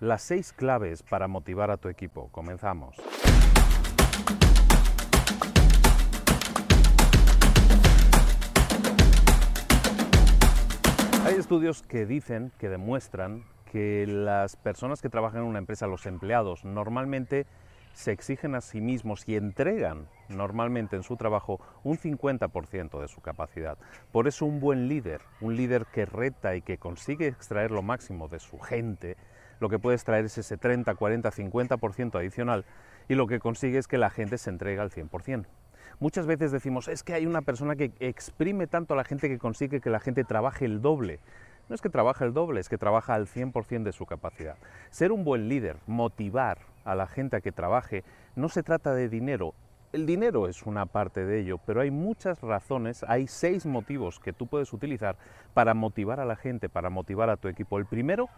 las seis claves para motivar a tu equipo. Comenzamos. Hay estudios que dicen, que demuestran que las personas que trabajan en una empresa, los empleados, normalmente se exigen a sí mismos y entregan normalmente en su trabajo un 50% de su capacidad. Por eso un buen líder, un líder que reta y que consigue extraer lo máximo de su gente, lo que puedes traer es ese 30, 40, 50% adicional y lo que consigue es que la gente se entrega al 100%. Muchas veces decimos, es que hay una persona que exprime tanto a la gente que consigue que la gente trabaje el doble. No es que trabaje el doble, es que trabaja al 100% de su capacidad. Ser un buen líder, motivar a la gente a que trabaje, no se trata de dinero. El dinero es una parte de ello, pero hay muchas razones, hay seis motivos que tú puedes utilizar para motivar a la gente, para motivar a tu equipo. El primero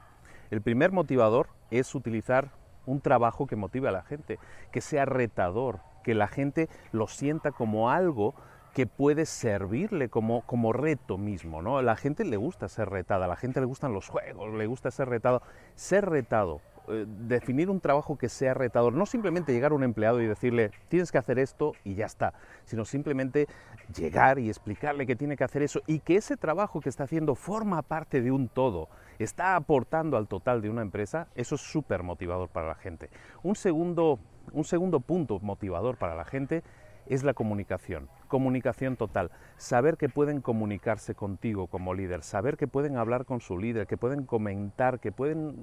el primer motivador es utilizar un trabajo que motive a la gente, que sea retador, que la gente lo sienta como algo que puede servirle como, como reto mismo. ¿no? A la gente le gusta ser retada, a la gente le gustan los juegos, le gusta ser retado. Ser retado eh, definir un trabajo que sea retador, no simplemente llegar a un empleado y decirle tienes que hacer esto y ya está, sino simplemente llegar y explicarle que tiene que hacer eso y que ese trabajo que está haciendo forma parte de un todo, está aportando al total de una empresa, eso es súper motivador para la gente. Un segundo, un segundo punto motivador para la gente es la comunicación, comunicación total, saber que pueden comunicarse contigo como líder, saber que pueden hablar con su líder, que pueden comentar, que pueden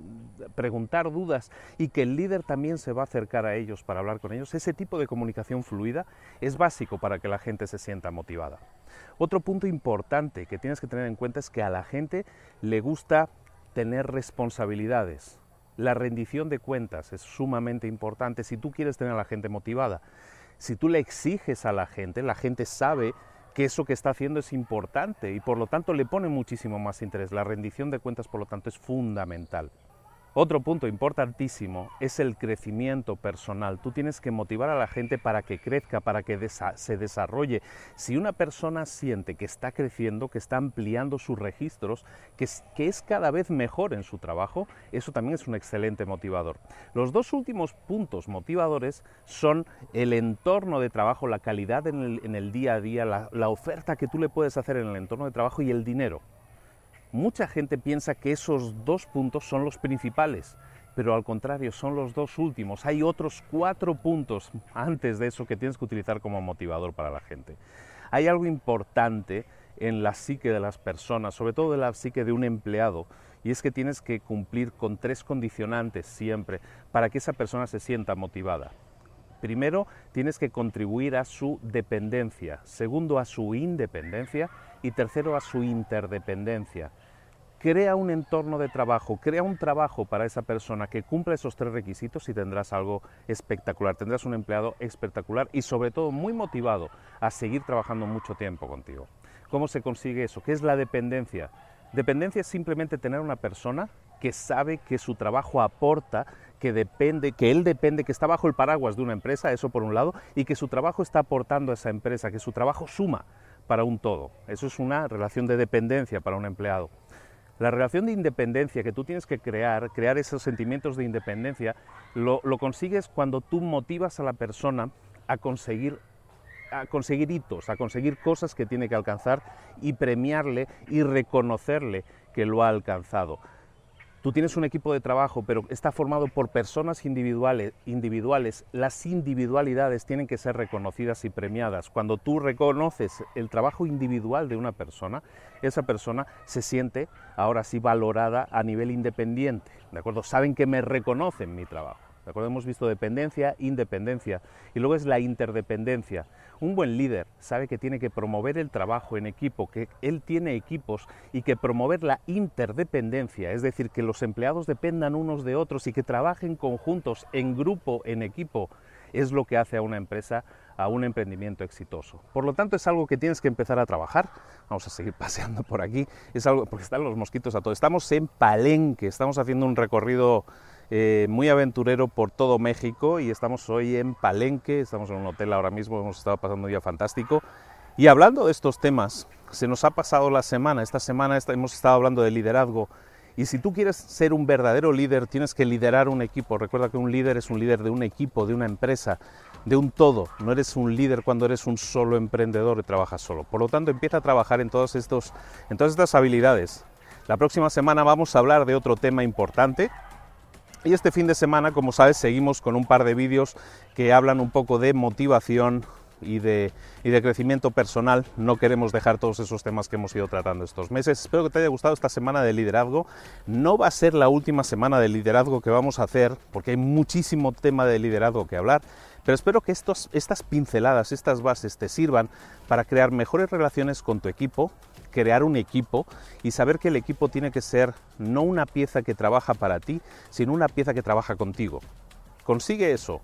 preguntar dudas y que el líder también se va a acercar a ellos para hablar con ellos. Ese tipo de comunicación fluida es básico para que la gente se sienta motivada. Otro punto importante que tienes que tener en cuenta es que a la gente le gusta tener responsabilidades. La rendición de cuentas es sumamente importante si tú quieres tener a la gente motivada. Si tú le exiges a la gente, la gente sabe que eso que está haciendo es importante y por lo tanto le pone muchísimo más interés. La rendición de cuentas, por lo tanto, es fundamental. Otro punto importantísimo es el crecimiento personal. Tú tienes que motivar a la gente para que crezca, para que se desarrolle. Si una persona siente que está creciendo, que está ampliando sus registros, que es, cada vez mejor en su trabajo, eso también es un excelente motivador. Los dos últimos puntos motivadores son el entorno de trabajo, la calidad en el, día a día, la oferta que tú le puedes hacer en el entorno de trabajo y el dinero. Mucha gente piensa que esos dos puntos son los principales, pero al contrario, son los dos últimos. Hay otros cuatro puntos antes de eso que tienes que utilizar como motivador para la gente. Hay algo importante en la psique de las personas, sobre todo en la psique de un empleado, y es que tienes que cumplir con tres condicionantes siempre para que esa persona se sienta motivada. Primero, tienes que contribuir a su dependencia. Segundo, a su independencia. Y tercero, a su interdependencia. crea un entorno de trabajo, crea un trabajo para esa persona que cumpla esos tres requisitos y tendrás algo espectacular, tendrás un empleado espectacular y sobre todo muy motivado a seguir trabajando mucho tiempo contigo. ¿Cómo se consigue eso? ¿Qué es la dependencia? Dependencia es simplemente tener una persona que sabe que su trabajo aporta, que depende, que él depende, que está bajo el paraguas de una empresa, eso por un lado, y que su trabajo está aportando a esa empresa, que su trabajo suma para un todo. Eso es una relación de dependencia para un empleado. La relación de independencia que tú tienes que crear, crear esos sentimientos de independencia, lo, consigues cuando tú motivas a la persona a conseguir a conseguir hitos, a conseguir cosas que tiene que alcanzar y premiarle y reconocerle que lo ha alcanzado. Tú tienes un equipo de trabajo, pero está formado por personas individuales, individuales. Las individualidades tienen que ser reconocidas y premiadas. Cuando tú reconoces el trabajo individual de una persona, esa persona se siente ahora sí valorada a nivel independiente. ¿De acuerdo? Saben que me reconocen mi trabajo. ¿De? Hemos visto dependencia, independencia y luego es la interdependencia. Un buen líder sabe que tiene que promover el trabajo en equipo, que él tiene equipos y que promover la interdependencia, es decir, que los empleados dependan unos de otros y que trabajen conjuntos, en grupo, en equipo, es lo que hace a una empresa a un emprendimiento exitoso. Por lo tanto, es algo que tienes que empezar a trabajar. Vamos a seguir paseando por aquí. Es algo porque están los mosquitos a todo. Estamos en Palenque, estamos haciendo un recorrido eh, muy aventurero por todo México y estamos hoy en Palenque, estamos en un hotel ahora mismo, hemos estado pasando un día fantástico. Y hablando de estos temas, se nos ha pasado la semana, esta semana hemos estado hablando de liderazgo. Y si tú quieres ser un verdadero líder, tienes que liderar un equipo. Recuerda que un líder es un líder de un equipo, de una empresa, de un todo. No eres un líder cuando eres un solo emprendedor y trabajas solo. Por lo tanto, empieza a trabajar en, todos estos, en todas estas habilidades. La próxima semana vamos a hablar de otro tema importante, y este fin de semana, como sabes, seguimos con un par de vídeos que hablan un poco de motivación y de, y de, crecimiento personal. No queremos dejar todos esos temas que hemos ido tratando estos meses. Espero que te haya gustado esta semana de liderazgo. No va a ser la última semana de liderazgo que vamos a hacer, porque hay muchísimo tema de liderazgo que hablar. Pero espero que estos, estas pinceladas, estas bases te sirvan para crear mejores relaciones con tu equipo, crear un equipo y saber que el equipo tiene que ser no una pieza que trabaja para ti, sino una pieza que trabaja contigo. Consigue eso,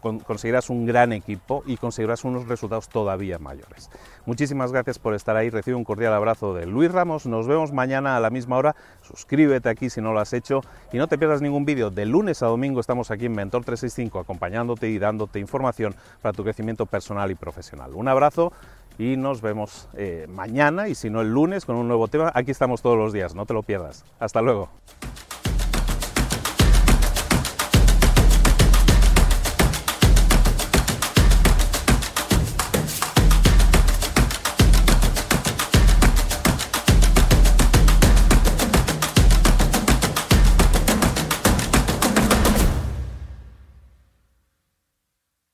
conseguirás un gran equipo y conseguirás unos resultados todavía mayores. Muchísimas gracias por estar ahí, recibe un cordial abrazo de Luis Ramos, nos vemos mañana a la misma hora, suscríbete aquí si no lo has hecho y no te pierdas ningún vídeo, de lunes a domingo estamos aquí en Mentor 365 acompañándote y dándote información para tu crecimiento personal y profesional. Un abrazo y nos vemos eh, mañana y si no el lunes con un nuevo tema. Aquí estamos todos los días, no te lo pierdas. Hasta luego.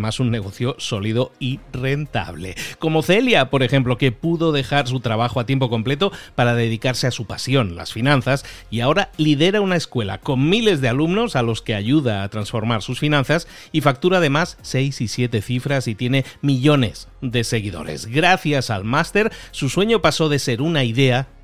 más un negocio sólido y rentable. Como Celia, por ejemplo, que pudo dejar su trabajo a tiempo completo para dedicarse a su pasión, las finanzas, y ahora lidera una escuela con miles de alumnos a los que ayuda a transformar sus finanzas y factura además 6 y 7 cifras y tiene millones de seguidores. Gracias al máster, su sueño pasó de ser una idea